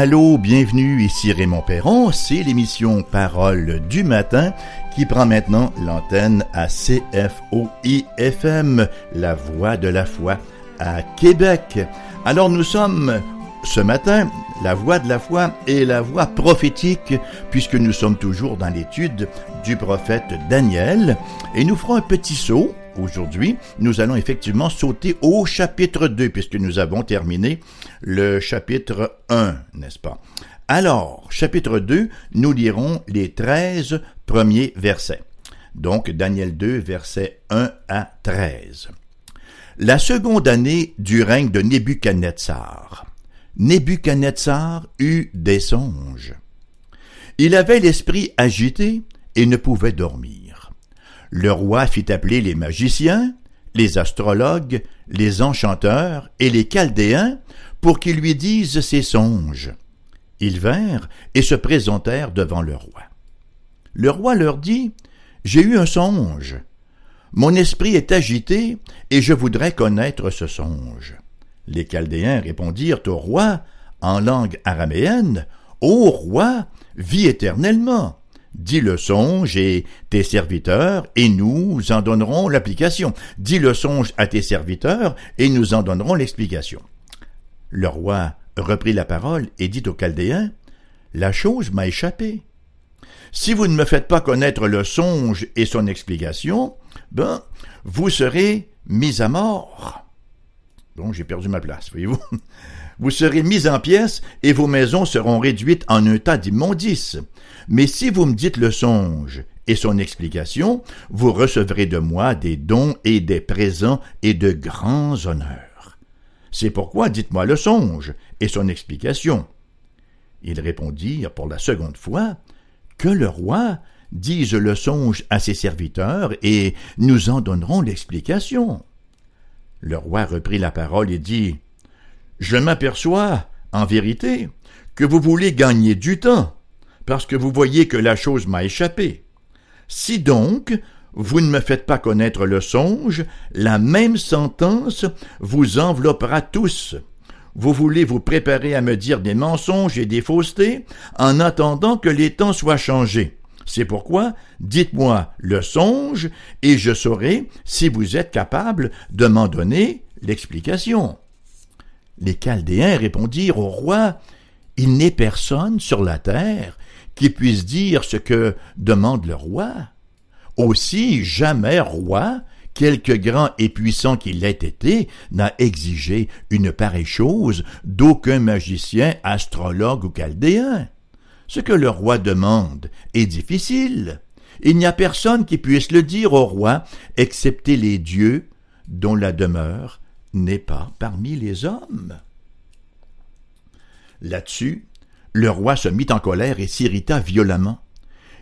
Allô, bienvenue, ici Raymond Perron, c'est l'émission Parole du matin qui prend maintenant l'antenne à CFOI-FM, la voix de la foi à Québec. Alors nous sommes ce matin la voix de la foi et la voix prophétique, puisque nous sommes toujours dans l'étude du prophète Daniel, et nous ferons un petit saut aujourd'hui, nous allons effectivement sauter au chapitre 2, puisque nous avons terminé le chapitre 1, n'est-ce pas? Alors, chapitre 2, nous lirons les 13 premiers versets. Donc, Daniel 2, versets 1 à 13. La seconde année du règne de Nebuchadnezzar. Nebuchadnezzar eut des songes. Il avait l'esprit agité et ne pouvait dormir le roi fit appeler les magiciens, les astrologues, les enchanteurs et les chaldéens pour qu'ils lui disent ses songes. Ils vinrent et se présentèrent devant le roi. Le roi leur dit, J'ai eu un songe. Mon esprit est agité et je voudrais connaître ce songe. Les Chaldéens répondirent au roi en langue araméenne, Ô roi, vis éternellement dis le songe et tes serviteurs, et nous en donnerons l'application. Dis le songe à tes serviteurs, et nous en donnerons l'explication. Le roi reprit la parole et dit aux Chaldéens, La chose m'a échappé. Si vous ne me faites pas connaître le songe et son explication, ben, vous serez mis à mort. Bon, j'ai perdu ma place, voyez-vous. Vous serez mis en pièces et vos maisons seront réduites en un tas d'immondices. Mais si vous me dites le songe et son explication, vous recevrez de moi des dons et des présents et de grands honneurs. C'est pourquoi dites-moi le songe et son explication. Ils répondirent pour la seconde fois, Que le roi dise le songe à ses serviteurs, et nous en donnerons l'explication. Le roi reprit la parole et dit, Je m'aperçois, en vérité, que vous voulez gagner du temps, parce que vous voyez que la chose m'a échappé. Si donc vous ne me faites pas connaître le songe, la même sentence vous enveloppera tous. Vous voulez vous préparer à me dire des mensonges et des faussetés en attendant que les temps soient changés. C'est pourquoi dites-moi le songe et je saurai si vous êtes capable de m'en donner l'explication. Les Chaldéens répondirent au roi Il n'est personne sur la terre qui puisse dire ce que demande le roi. Aussi jamais roi, quelque grand et puissant qu'il ait été, n'a exigé une pareille chose d'aucun magicien, astrologue ou chaldéen. Ce que le roi demande est difficile. Il n'y a personne qui puisse le dire au roi, excepté les dieux dont la demeure n'est pas parmi les hommes. Là-dessus, le roi se mit en colère et s'irrita violemment.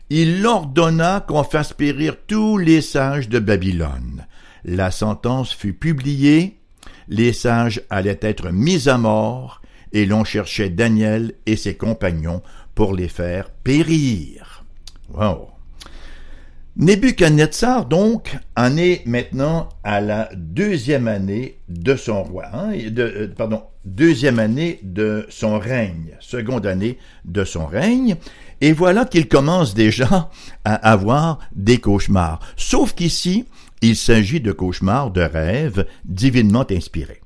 Il ordonna qu'on fasse périr tous les sages de Babylone. La sentence fut publiée, les sages allaient être mis à mort, et l'on cherchait Daniel et ses compagnons pour les faire périr. Nebuchadnezzar, donc, en est maintenant à la deuxième année de son roi, hein, euh, pardon, deuxième année de son règne, seconde année de son règne, et voilà qu'il commence déjà à avoir des cauchemars. Sauf qu'ici, il s'agit de cauchemars, de rêves divinement inspirés.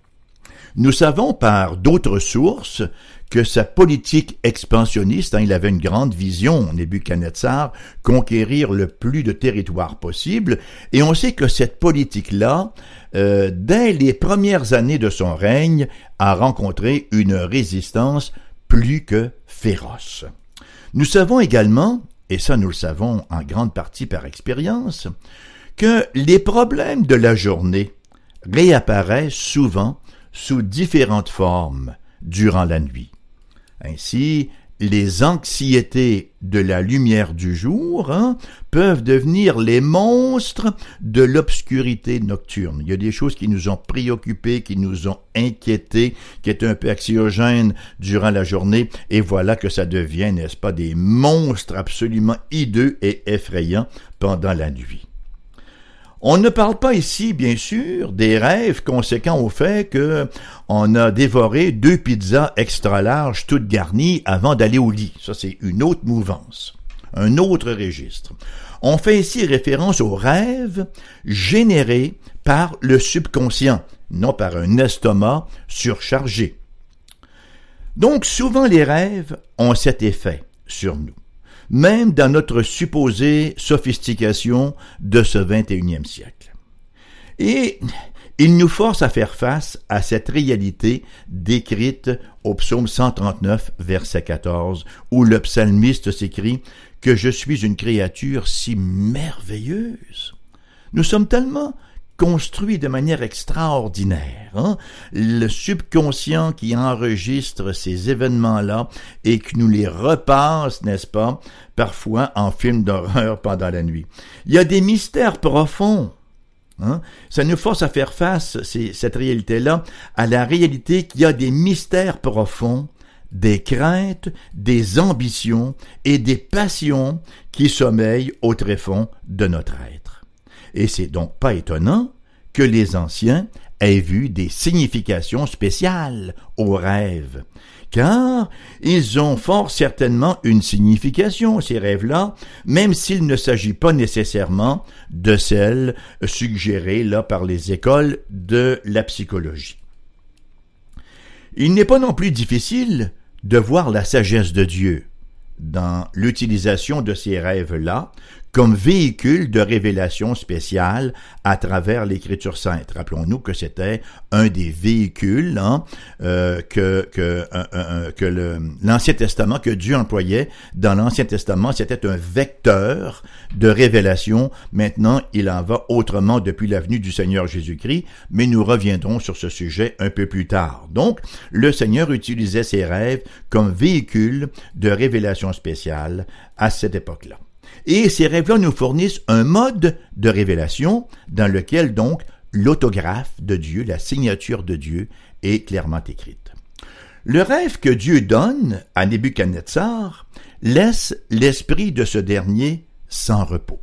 Nous savons par d'autres sources que sa politique expansionniste, hein, il avait une grande vision, Nebuchadnezzar, conquérir le plus de territoire possible, et on sait que cette politique-là, euh, dès les premières années de son règne, a rencontré une résistance plus que féroce. Nous savons également, et ça nous le savons en grande partie par expérience, que les problèmes de la journée réapparaissent souvent sous différentes formes durant la nuit. Ainsi, les anxiétés de la lumière du jour hein, peuvent devenir les monstres de l'obscurité nocturne. Il y a des choses qui nous ont préoccupés, qui nous ont inquiétés, qui étaient un peu anxiogènes durant la journée, et voilà que ça devient, n'est-ce pas, des monstres absolument hideux et effrayants pendant la nuit. On ne parle pas ici, bien sûr, des rêves conséquents au fait que on a dévoré deux pizzas extra larges toutes garnies avant d'aller au lit. Ça, c'est une autre mouvance, un autre registre. On fait ici référence aux rêves générés par le subconscient, non par un estomac surchargé. Donc souvent les rêves ont cet effet sur nous même dans notre supposée sophistication de ce 21e siècle. Et il nous force à faire face à cette réalité décrite au psaume 139, verset 14, où le psalmiste s'écrit que je suis une créature si merveilleuse. Nous sommes tellement construit de manière extraordinaire. Hein? Le subconscient qui enregistre ces événements-là et qui nous les repasse, n'est-ce pas, parfois en film d'horreur pendant la nuit. Il y a des mystères profonds. Hein? Ça nous force à faire face, cette réalité-là, à la réalité qu'il y a des mystères profonds des craintes, des ambitions et des passions qui sommeillent au tréfonds de notre être. Et c'est donc pas étonnant que les anciens aient vu des significations spéciales aux rêves, car ils ont fort certainement une signification, ces rêves-là, même s'il ne s'agit pas nécessairement de celles suggérées là par les écoles de la psychologie. Il n'est pas non plus difficile de voir la sagesse de Dieu dans l'utilisation de ces rêves-là comme véhicule de révélation spéciale à travers l'Écriture sainte. Rappelons-nous que c'était un des véhicules hein, euh, que, que, que l'Ancien Testament, que Dieu employait dans l'Ancien Testament, c'était un vecteur de révélation. Maintenant, il en va autrement depuis la venue du Seigneur Jésus-Christ, mais nous reviendrons sur ce sujet un peu plus tard. Donc, le Seigneur utilisait ses rêves comme véhicule de révélation spéciale à cette époque-là. Et ces rêves-là nous fournissent un mode de révélation dans lequel donc l'autographe de Dieu, la signature de Dieu, est clairement écrite. Le rêve que Dieu donne à Nebuchadnezzar laisse l'esprit de ce dernier sans repos.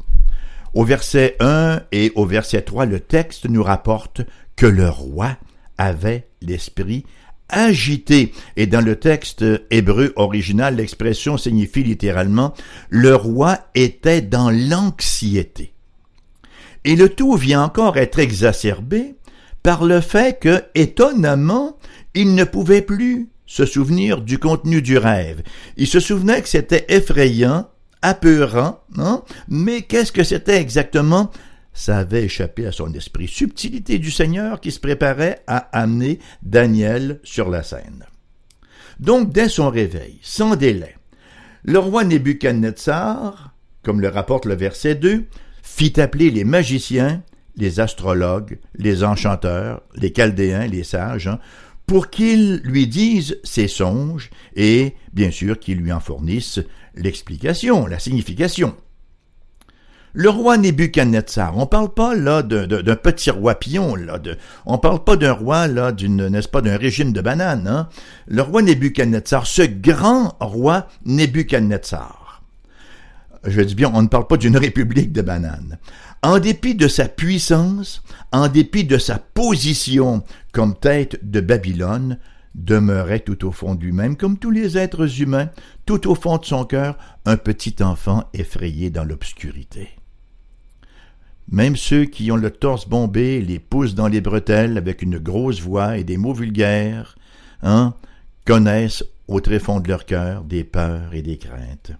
Au verset 1 et au verset 3, le texte nous rapporte que le roi avait l'esprit agité. Et dans le texte hébreu original, l'expression signifie littéralement le roi était dans l'anxiété. Et le tout vient encore être exacerbé par le fait que, étonnamment, il ne pouvait plus se souvenir du contenu du rêve. Il se souvenait que c'était effrayant, apeurant, hein? mais qu'est-ce que c'était exactement ça avait échappé à son esprit. Subtilité du Seigneur qui se préparait à amener Daniel sur la scène. Donc, dès son réveil, sans délai, le roi Nebuchadnezzar, comme le rapporte le verset 2, fit appeler les magiciens, les astrologues, les enchanteurs, les chaldéens, les sages, hein, pour qu'ils lui disent ses songes et, bien sûr, qu'ils lui en fournissent l'explication, la signification. Le roi Nebuchadnezzar, on parle pas là d'un petit roi pion, là, de, on parle pas d'un roi là n'est-ce pas, d'un régime de bananes. Hein? Le roi Nebuchadnezzar, ce grand roi Nebuchadnezzar. Je dis bien, on ne parle pas d'une république de bananes. En dépit de sa puissance, en dépit de sa position comme tête de Babylone, demeurait tout au fond de lui-même, comme tous les êtres humains, tout au fond de son cœur, un petit enfant effrayé dans l'obscurité. Même ceux qui ont le torse bombé, les pouces dans les bretelles avec une grosse voix et des mots vulgaires, hein, connaissent au tréfonds de leur cœur des peurs et des craintes.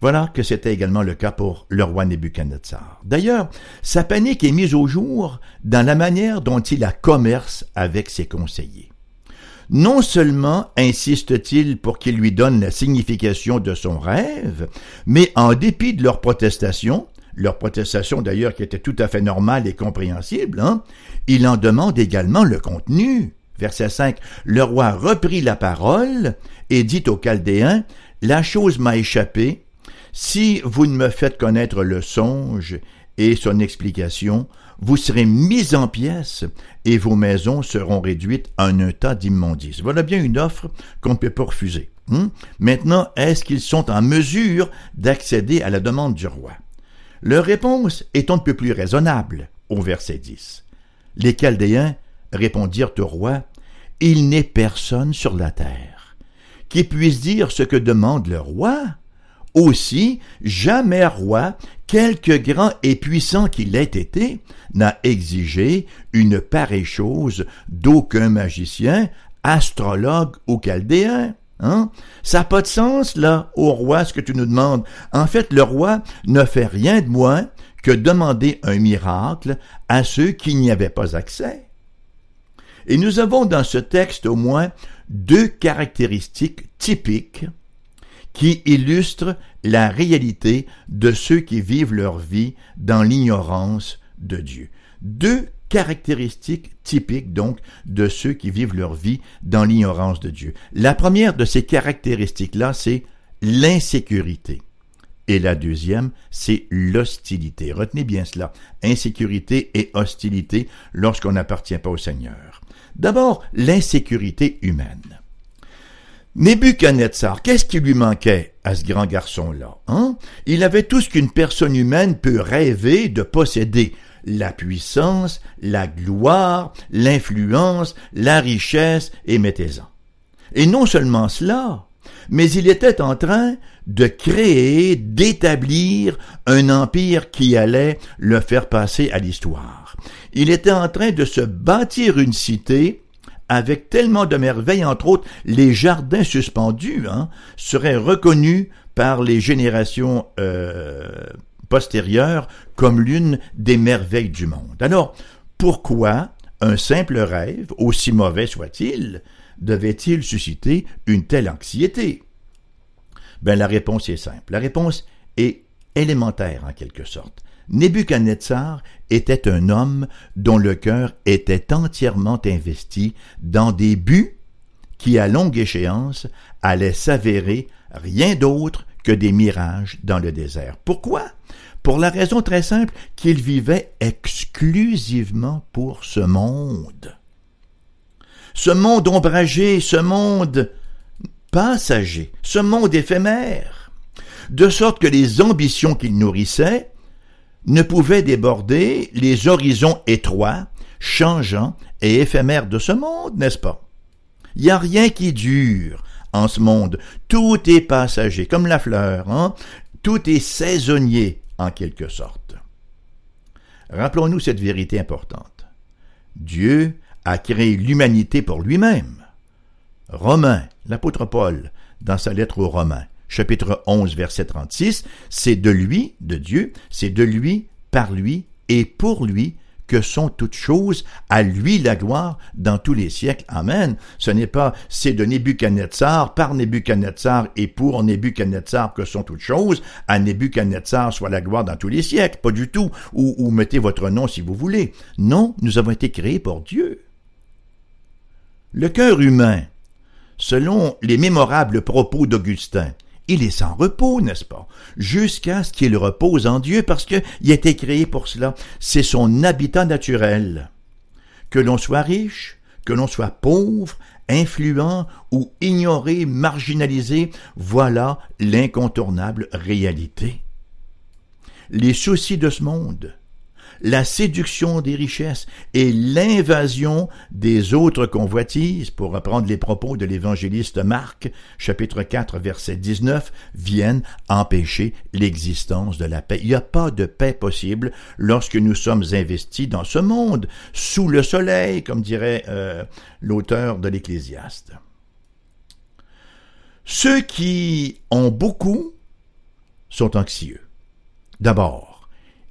Voilà que c'était également le cas pour le roi Nebuchadnezzar. D'ailleurs, sa panique est mise au jour dans la manière dont il a commerce avec ses conseillers. Non seulement insiste-t-il pour qu'il lui donne la signification de son rêve, mais en dépit de leurs protestations, leur protestation d'ailleurs qui était tout à fait normale et compréhensible, hein, il en demande également le contenu. Verset 5. Le roi reprit la parole et dit aux Chaldéens, La chose m'a échappé, si vous ne me faites connaître le songe et son explication, vous serez mis en pièces et vos maisons seront réduites en un tas d'immondices. Voilà bien une offre qu'on ne peut pas refuser. Hein? Maintenant, est-ce qu'ils sont en mesure d'accéder à la demande du roi? Leur réponse est un peu plus raisonnable au verset 10. Les Chaldéens répondirent au roi, Il n'est personne sur la terre qui puisse dire ce que demande le roi. Aussi, jamais roi, quelque grand et puissant qu'il ait été, n'a exigé une pareille chose d'aucun magicien, astrologue ou chaldéen. Hein? Ça n'a pas de sens, là, au roi, ce que tu nous demandes. En fait, le roi ne fait rien de moins que demander un miracle à ceux qui n'y avaient pas accès. Et nous avons dans ce texte au moins deux caractéristiques typiques qui illustrent la réalité de ceux qui vivent leur vie dans l'ignorance de Dieu. Deux caractéristiques typiques donc de ceux qui vivent leur vie dans l'ignorance de Dieu. La première de ces caractéristiques-là, c'est l'insécurité. Et la deuxième, c'est l'hostilité. Retenez bien cela. Insécurité et hostilité lorsqu'on n'appartient pas au Seigneur. D'abord, l'insécurité humaine. Nebuchadnezzar, qu'est-ce qui lui manquait à ce grand garçon-là hein? Il avait tout ce qu'une personne humaine peut rêver de posséder la puissance, la gloire, l'influence, la richesse, et mettez-en. Et non seulement cela, mais il était en train de créer, d'établir un empire qui allait le faire passer à l'histoire. Il était en train de se bâtir une cité avec tellement de merveilles, entre autres, les jardins suspendus hein, seraient reconnus par les générations euh, postérieures comme l'une des merveilles du monde. Alors, pourquoi un simple rêve, aussi mauvais soit-il, devait-il susciter une telle anxiété? Ben la réponse est simple. La réponse est élémentaire en quelque sorte. Nebuchadnezzar était un homme dont le cœur était entièrement investi dans des buts qui, à longue échéance, allaient s'avérer rien d'autre que des mirages dans le désert. Pourquoi? Pour la raison très simple qu'il vivait exclusivement pour ce monde. Ce monde ombragé, ce monde passager, ce monde éphémère, de sorte que les ambitions qu'il nourrissait ne pouvaient déborder les horizons étroits, changeants et éphémères de ce monde, n'est-ce pas? Il n'y a rien qui dure en ce monde. Tout est passager, comme la fleur, hein? Tout est saisonnier, en quelque sorte. Rappelons-nous cette vérité importante. Dieu a créé l'humanité pour lui-même. Romain, l'apôtre Paul, dans sa lettre aux Romains, chapitre 11, verset 36, c'est de lui, de Dieu, c'est de lui, par lui et pour lui que sont toutes choses, à lui la gloire dans tous les siècles. Amen. Ce n'est pas c'est de Nebuchadnezzar, par Nebuchadnezzar et pour Nebuchadnezzar que sont toutes choses, à Nebuchadnezzar soit la gloire dans tous les siècles, pas du tout, ou, ou mettez votre nom si vous voulez. Non, nous avons été créés pour Dieu. Le cœur humain, selon les mémorables propos d'Augustin, il est sans repos, n'est-ce pas? Jusqu'à ce qu'il repose en Dieu parce qu'il a été créé pour cela. C'est son habitat naturel. Que l'on soit riche, que l'on soit pauvre, influent ou ignoré, marginalisé, voilà l'incontournable réalité. Les soucis de ce monde, la séduction des richesses et l'invasion des autres convoitises, pour reprendre les propos de l'évangéliste Marc, chapitre 4, verset 19, viennent empêcher l'existence de la paix. Il n'y a pas de paix possible lorsque nous sommes investis dans ce monde, sous le soleil, comme dirait euh, l'auteur de l'Ecclésiaste. Ceux qui ont beaucoup sont anxieux. D'abord,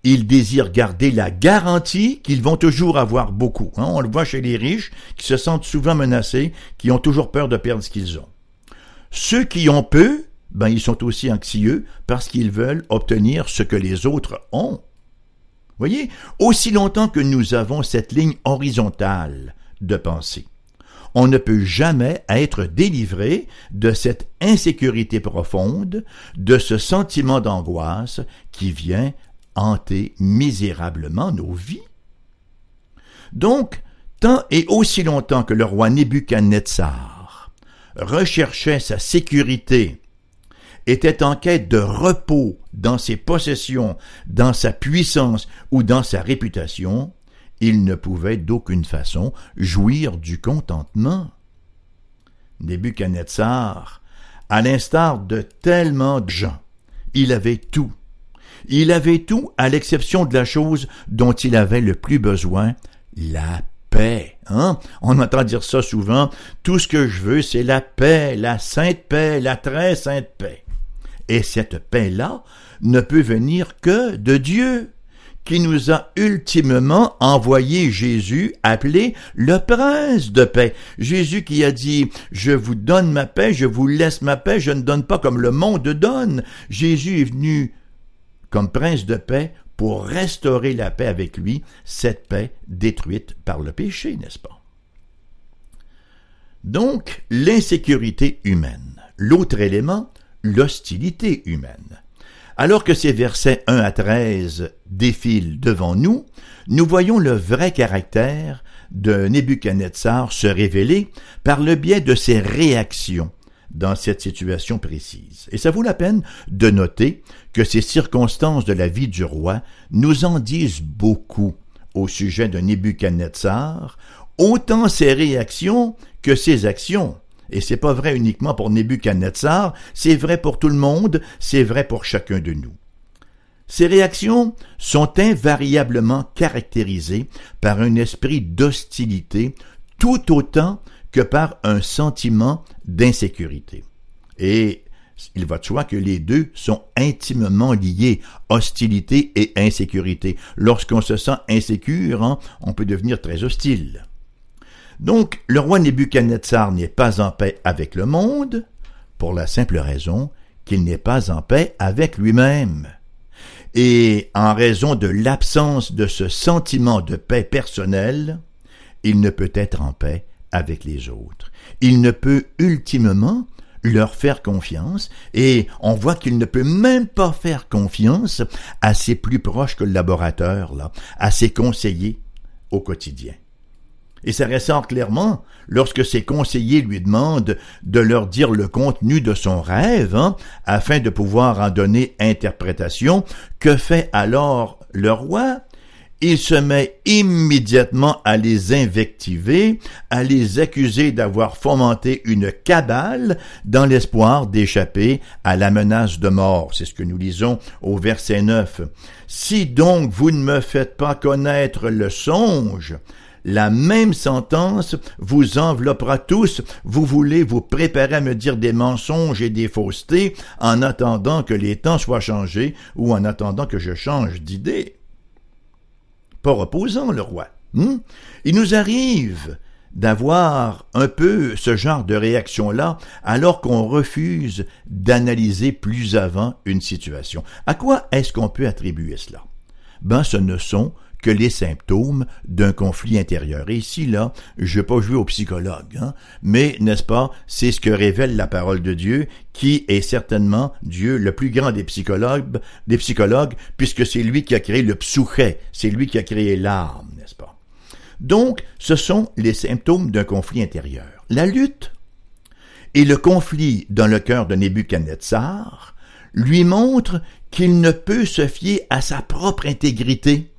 ils désirent garder la garantie qu'ils vont toujours avoir beaucoup. Hein. On le voit chez les riches qui se sentent souvent menacés, qui ont toujours peur de perdre ce qu'ils ont. Ceux qui ont peu, ben ils sont aussi anxieux parce qu'ils veulent obtenir ce que les autres ont. Voyez, aussi longtemps que nous avons cette ligne horizontale de pensée, on ne peut jamais être délivré de cette insécurité profonde, de ce sentiment d'angoisse qui vient hanter misérablement nos vies. Donc, tant et aussi longtemps que le roi Nebuchadnezzar recherchait sa sécurité était en quête de repos dans ses possessions, dans sa puissance ou dans sa réputation, il ne pouvait d'aucune façon jouir du contentement. Nebuchadnezzar, à l'instar de tellement de gens, il avait tout. Il avait tout à l'exception de la chose dont il avait le plus besoin, la paix. Hein? On entend dire ça souvent. Tout ce que je veux, c'est la paix, la sainte paix, la très sainte paix. Et cette paix-là ne peut venir que de Dieu, qui nous a ultimement envoyé Jésus appelé le prince de paix. Jésus qui a dit, je vous donne ma paix, je vous laisse ma paix, je ne donne pas comme le monde donne. Jésus est venu comme prince de paix pour restaurer la paix avec lui, cette paix détruite par le péché, n'est-ce pas? Donc, l'insécurité humaine. L'autre élément, l'hostilité humaine. Alors que ces versets 1 à 13 défilent devant nous, nous voyons le vrai caractère de Nebuchadnezzar se révéler par le biais de ses réactions dans cette situation précise. Et ça vaut la peine de noter que ces circonstances de la vie du roi nous en disent beaucoup au sujet de Nebuchadnezzar, autant ses réactions que ses actions. Et c'est pas vrai uniquement pour Nebuchadnezzar, c'est vrai pour tout le monde, c'est vrai pour chacun de nous. Ces réactions sont invariablement caractérisées par un esprit d'hostilité tout autant que par un sentiment d'insécurité. Et il va de soi que les deux sont intimement liés, hostilité et insécurité. Lorsqu'on se sent insécure, hein, on peut devenir très hostile. Donc, le roi Nebuchadnezzar n'est pas en paix avec le monde, pour la simple raison qu'il n'est pas en paix avec lui-même. Et en raison de l'absence de ce sentiment de paix personnelle, il ne peut être en paix avec les autres. Il ne peut ultimement leur faire confiance et on voit qu'il ne peut même pas faire confiance à ses plus proches collaborateurs, là, à ses conseillers au quotidien. Et ça ressort clairement lorsque ses conseillers lui demandent de leur dire le contenu de son rêve, hein, afin de pouvoir en donner interprétation. Que fait alors le roi? Il se met immédiatement à les invectiver, à les accuser d'avoir fomenté une cabale dans l'espoir d'échapper à la menace de mort. C'est ce que nous lisons au verset 9. Si donc vous ne me faites pas connaître le songe, la même sentence vous enveloppera tous. Vous voulez vous préparer à me dire des mensonges et des faussetés en attendant que les temps soient changés ou en attendant que je change d'idée pas reposant, le roi. Hmm? Il nous arrive d'avoir un peu ce genre de réaction-là alors qu'on refuse d'analyser plus avant une situation. À quoi est-ce qu'on peut attribuer cela? Ben, ce ne sont que les symptômes d'un conflit intérieur. Et ici, là, je vais pas jouer au psychologue, hein, mais, n'est-ce pas, c'est ce que révèle la parole de Dieu, qui est certainement Dieu, le plus grand des psychologues, puisque c'est lui qui a créé le psouché, c'est lui qui a créé l'âme, n'est-ce pas? Donc, ce sont les symptômes d'un conflit intérieur. La lutte et le conflit dans le cœur de Nebuchadnezzar lui montrent qu'il ne peut se fier à sa propre intégrité,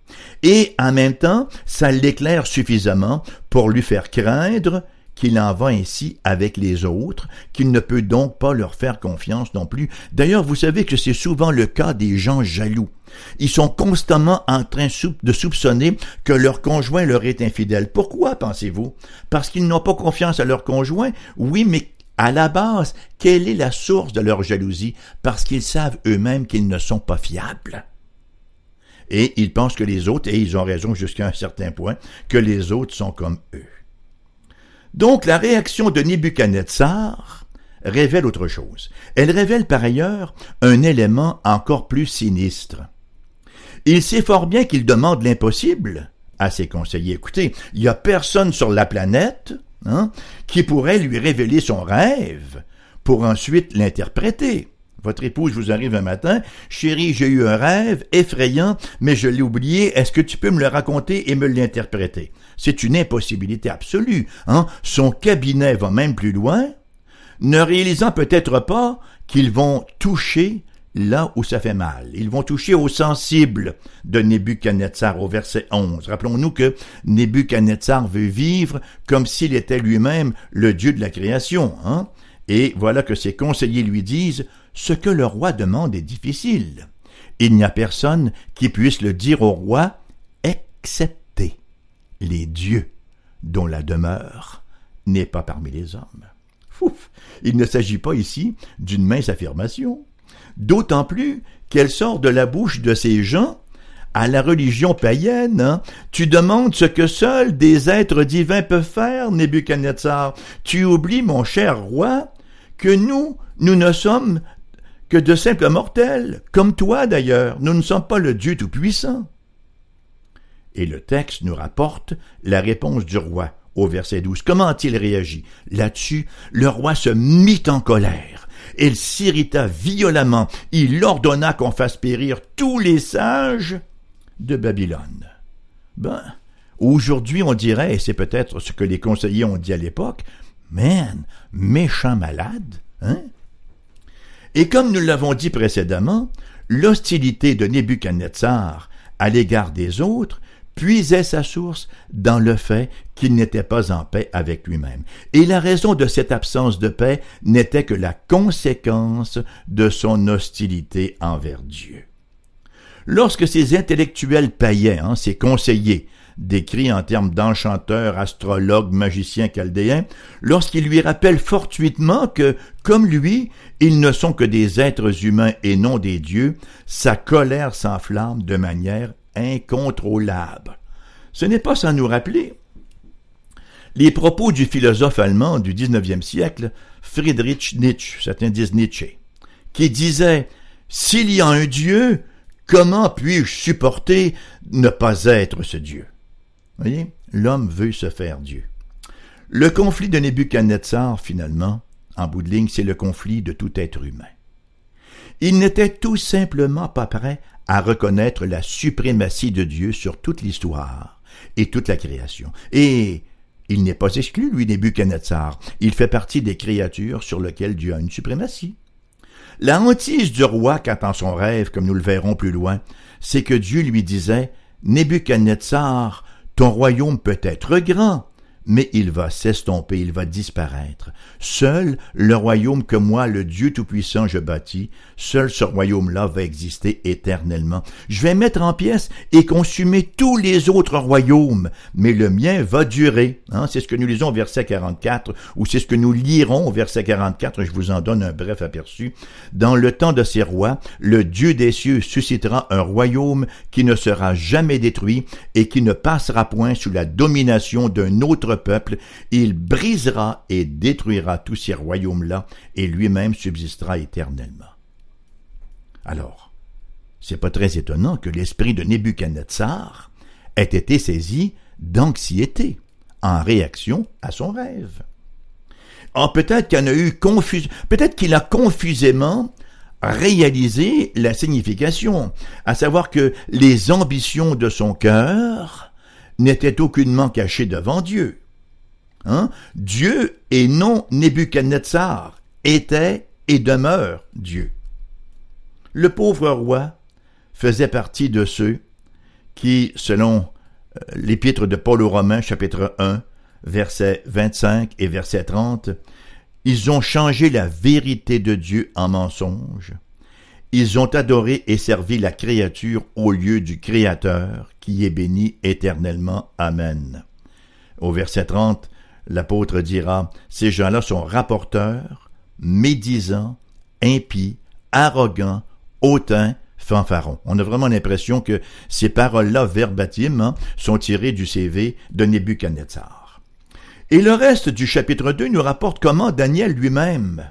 et en même temps, ça l'éclaire suffisamment pour lui faire craindre qu'il en va ainsi avec les autres, qu'il ne peut donc pas leur faire confiance non plus. D'ailleurs, vous savez que c'est souvent le cas des gens jaloux. Ils sont constamment en train de soupçonner que leur conjoint leur est infidèle. Pourquoi, pensez-vous? Parce qu'ils n'ont pas confiance à leur conjoint? Oui, mais à la base, quelle est la source de leur jalousie? Parce qu'ils savent eux-mêmes qu'ils ne sont pas fiables et ils pensent que les autres, et ils ont raison jusqu'à un certain point, que les autres sont comme eux. Donc la réaction de Nebuchadnezzar révèle autre chose. Elle révèle par ailleurs un élément encore plus sinistre. Il sait fort bien qu'il demande l'impossible à ses conseillers. Écoutez, il n'y a personne sur la planète hein, qui pourrait lui révéler son rêve pour ensuite l'interpréter. Votre épouse vous arrive un matin, chérie, j'ai eu un rêve effrayant, mais je l'ai oublié, est-ce que tu peux me le raconter et me l'interpréter? C'est une impossibilité absolue, hein? Son cabinet va même plus loin, ne réalisant peut-être pas qu'ils vont toucher là où ça fait mal. Ils vont toucher au sensible de Nebuchadnezzar au verset 11. Rappelons-nous que Nebuchadnezzar veut vivre comme s'il était lui-même le Dieu de la création. Hein? Et voilà que ses conseillers lui disent Ce que le roi demande est difficile. Il n'y a personne qui puisse le dire au roi, excepté les dieux dont la demeure n'est pas parmi les hommes. Ouf, il ne s'agit pas ici d'une mince affirmation d'autant plus qu'elle sort de la bouche de ces gens à la religion païenne. Hein. Tu demandes ce que seuls des êtres divins peuvent faire, Nebuchadnezzar. Tu oublies, mon cher roi, que nous, nous ne sommes que de simples mortels, comme toi d'ailleurs. Nous ne sommes pas le Dieu Tout-Puissant. Et le texte nous rapporte la réponse du roi au verset 12. Comment a-t-il réagi? Là-dessus, le roi se mit en colère il s'irrita violemment. Il ordonna qu'on fasse périr tous les sages de Babylone. Ben, aujourd'hui on dirait, et c'est peut-être ce que les conseillers ont dit à l'époque, man, méchant malade, hein? Et comme nous l'avons dit précédemment, l'hostilité de Nebuchadnezzar à l'égard des autres puisait sa source dans le fait qu'il n'était pas en paix avec lui-même. Et la raison de cette absence de paix n'était que la conséquence de son hostilité envers Dieu. Lorsque ces intellectuels païens, hein, ces conseillers, décrits en termes d'enchanteurs, astrologues, magiciens chaldéens, lorsqu'ils lui rappellent fortuitement que, comme lui, ils ne sont que des êtres humains et non des dieux, sa colère s'enflamme de manière incontrôlable. Ce n'est pas sans nous rappeler les propos du philosophe allemand du XIXe siècle, Friedrich Nietzsche, certains disent Nietzsche, qui disait S'il y a un Dieu, comment puis-je supporter ne pas être ce Dieu? Voyez, l'homme veut se faire Dieu. Le conflit de Nebuchadnezzar, finalement, en bout de ligne, c'est le conflit de tout être humain. Il n'était tout simplement pas prêt à reconnaître la suprématie de Dieu sur toute l'histoire et toute la création. Et il n'est pas exclu, lui, Nebuchadnezzar. Il fait partie des créatures sur lesquelles Dieu a une suprématie. La hantise du roi qu'attend son rêve, comme nous le verrons plus loin, c'est que Dieu lui disait, Nebuchadnezzar, ton royaume peut être grand, mais il va s'estomper, il va disparaître. Seul le royaume que moi, le Dieu Tout-Puissant, je bâtis, seul ce royaume-là va exister éternellement. Je vais mettre en pièces et consumer tous les autres royaumes, mais le mien va durer. Hein? C'est ce que nous lisons au verset 44, ou c'est ce que nous lirons au verset 44, je vous en donne un bref aperçu. Dans le temps de ces rois, le Dieu des cieux suscitera un royaume qui ne sera jamais détruit et qui ne passera point sous la domination d'un autre peuple, il brisera et détruira tous ces royaumes-là, et lui-même subsistera éternellement. Alors, c'est pas très étonnant que l'esprit de Nebuchadnezzar ait été saisi d'anxiété en réaction à son rêve. Ah, peut-être qu'il a eu peut-être qu'il a confusément réalisé la signification, à savoir que les ambitions de son cœur n'étaient aucunement cachées devant Dieu. Hein? Dieu et non Nebuchadnezzar était et demeure Dieu. Le pauvre roi faisait partie de ceux qui, selon euh, l'épître de Paul aux Romains, chapitre 1, versets 25 et verset 30, ils ont changé la vérité de Dieu en mensonge. Ils ont adoré et servi la créature au lieu du Créateur, qui est béni éternellement. Amen. Au verset 30, l'apôtre dira, ces gens-là sont rapporteurs, médisants, impies, arrogants, hautains, fanfarons. On a vraiment l'impression que ces paroles-là, verbatim, hein, sont tirées du CV de Nebuchadnezzar. Et le reste du chapitre 2 nous rapporte comment Daniel lui-même,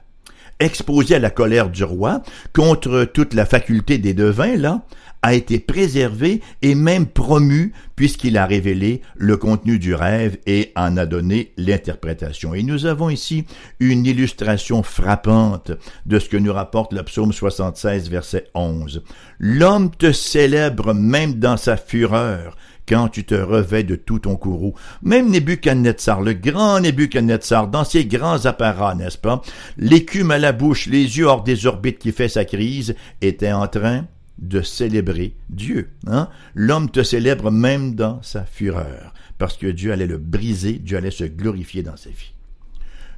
exposé à la colère du roi, contre toute la faculté des devins, là, a été préservé et même promu puisqu'il a révélé le contenu du rêve et en a donné l'interprétation. Et nous avons ici une illustration frappante de ce que nous rapporte le psaume 76 verset 11. L'homme te célèbre même dans sa fureur, quand tu te revais de tout ton courroux. Même Nebuchadnezzar, le grand Nebuchadnezzar, dans ses grands apparats, n'est-ce pas, l'écume à la bouche, les yeux hors des orbites qui fait sa crise, était en train de célébrer Dieu. Hein? L'homme te célèbre même dans sa fureur, parce que Dieu allait le briser, Dieu allait se glorifier dans sa vie.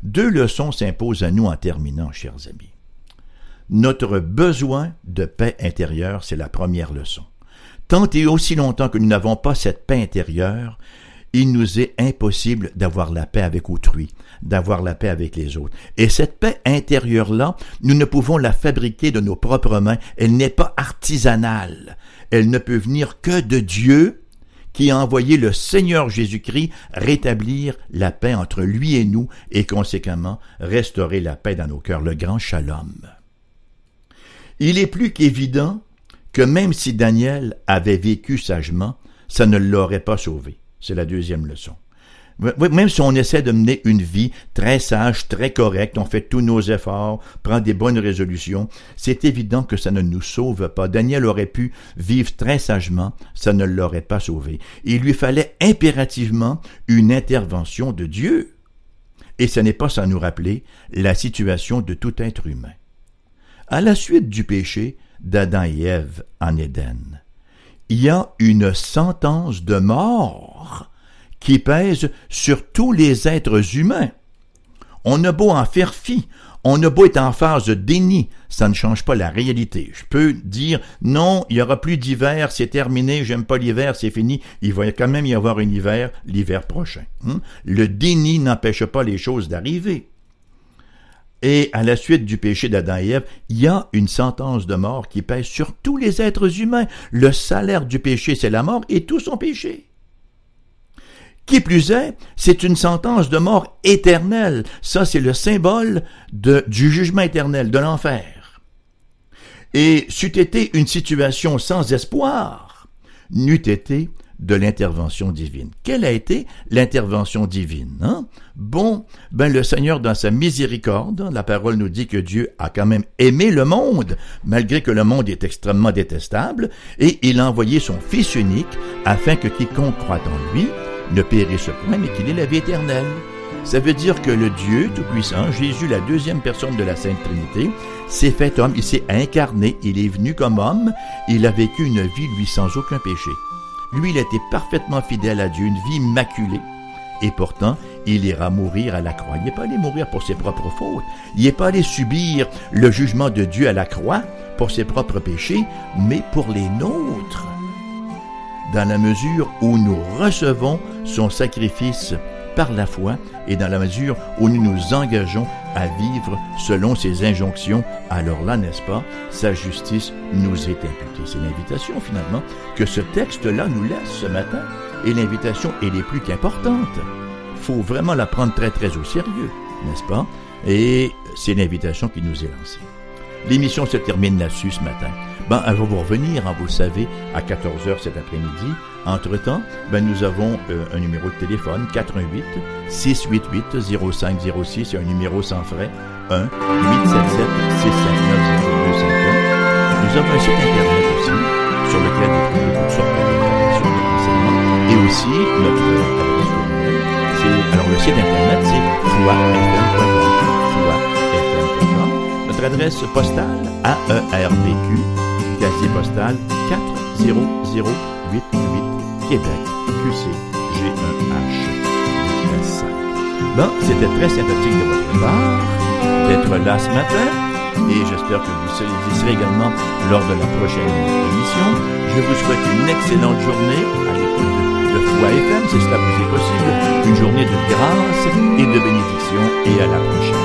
Deux leçons s'imposent à nous en terminant, chers amis. Notre besoin de paix intérieure, c'est la première leçon. Tant et aussi longtemps que nous n'avons pas cette paix intérieure, il nous est impossible d'avoir la paix avec autrui, d'avoir la paix avec les autres. Et cette paix intérieure-là, nous ne pouvons la fabriquer de nos propres mains. Elle n'est pas artisanale. Elle ne peut venir que de Dieu qui a envoyé le Seigneur Jésus-Christ rétablir la paix entre lui et nous et conséquemment restaurer la paix dans nos cœurs, le grand shalom. Il est plus qu'évident que même si Daniel avait vécu sagement, ça ne l'aurait pas sauvé. C'est la deuxième leçon. Même si on essaie de mener une vie très sage, très correcte, on fait tous nos efforts, prend des bonnes résolutions, c'est évident que ça ne nous sauve pas. Daniel aurait pu vivre très sagement, ça ne l'aurait pas sauvé. Il lui fallait impérativement une intervention de Dieu. Et ce n'est pas sans nous rappeler la situation de tout être humain. À la suite du péché, d'Adam et Ève en Éden. Il y a une sentence de mort qui pèse sur tous les êtres humains. On a beau en faire fi, on a beau être en phase de déni, ça ne change pas la réalité. Je peux dire non, il y aura plus d'hiver, c'est terminé, j'aime pas l'hiver, c'est fini. Il va quand même y avoir un hiver l'hiver prochain. Hein. Le déni n'empêche pas les choses d'arriver. Et à la suite du péché d'Adam et Ève, il y a une sentence de mort qui pèse sur tous les êtres humains. Le salaire du péché, c'est la mort et tout son péché. Qui plus est, c'est une sentence de mort éternelle. Ça, c'est le symbole du jugement éternel, de l'enfer. Et c'eût été une situation sans espoir, n'eût été de l'intervention divine. Quelle a été l'intervention divine hein? Bon, ben le Seigneur dans sa miséricorde, la parole nous dit que Dieu a quand même aimé le monde, malgré que le monde est extrêmement détestable, et il a envoyé son Fils unique afin que quiconque croit en lui ne périsse point, mais qu'il ait la vie éternelle. Ça veut dire que le Dieu Tout-Puissant, Jésus, la deuxième personne de la Sainte Trinité, s'est fait homme, il s'est incarné, il est venu comme homme, il a vécu une vie, lui, sans aucun péché. Lui, il été parfaitement fidèle à Dieu, une vie immaculée. Et pourtant, il ira mourir à la croix. Il n'est pas allé mourir pour ses propres fautes. Il n'est pas allé subir le jugement de Dieu à la croix pour ses propres péchés, mais pour les nôtres. Dans la mesure où nous recevons son sacrifice par la foi et dans la mesure où nous nous engageons à vivre selon ses injonctions, alors là, n'est-ce pas, sa justice nous est imputée. C'est l'invitation finalement que ce texte-là nous laisse ce matin et l'invitation est les plus qu'importante. faut vraiment la prendre très très au sérieux, n'est-ce pas? Et c'est l'invitation qui nous est lancée. L'émission se termine là-dessus ce matin. Ben, elle va vous revenir, hein, vous le savez, à 14h cet après-midi. Entre-temps, ben, nous avons euh, un numéro de téléphone, 88 688 0506, c'est un numéro sans frais, 1 877 659 0251. Nous avons un site internet aussi, sur lequel vous trouvez toutes sortes d'informations, renseignements, et aussi notre adresse courriel. Alors, le site internet, c'est foifm.com. Notre adresse postale, AERBQ, casier postal 40088 Québec, QC G1H. Bon, c'était très sympathique de votre part d'être là ce matin et j'espère que vous serez également lors de la prochaine émission. Je vous souhaite une excellente journée à l'écoute de Foi FM, si cela vous est possible, une journée de grâce et de bénédiction et à la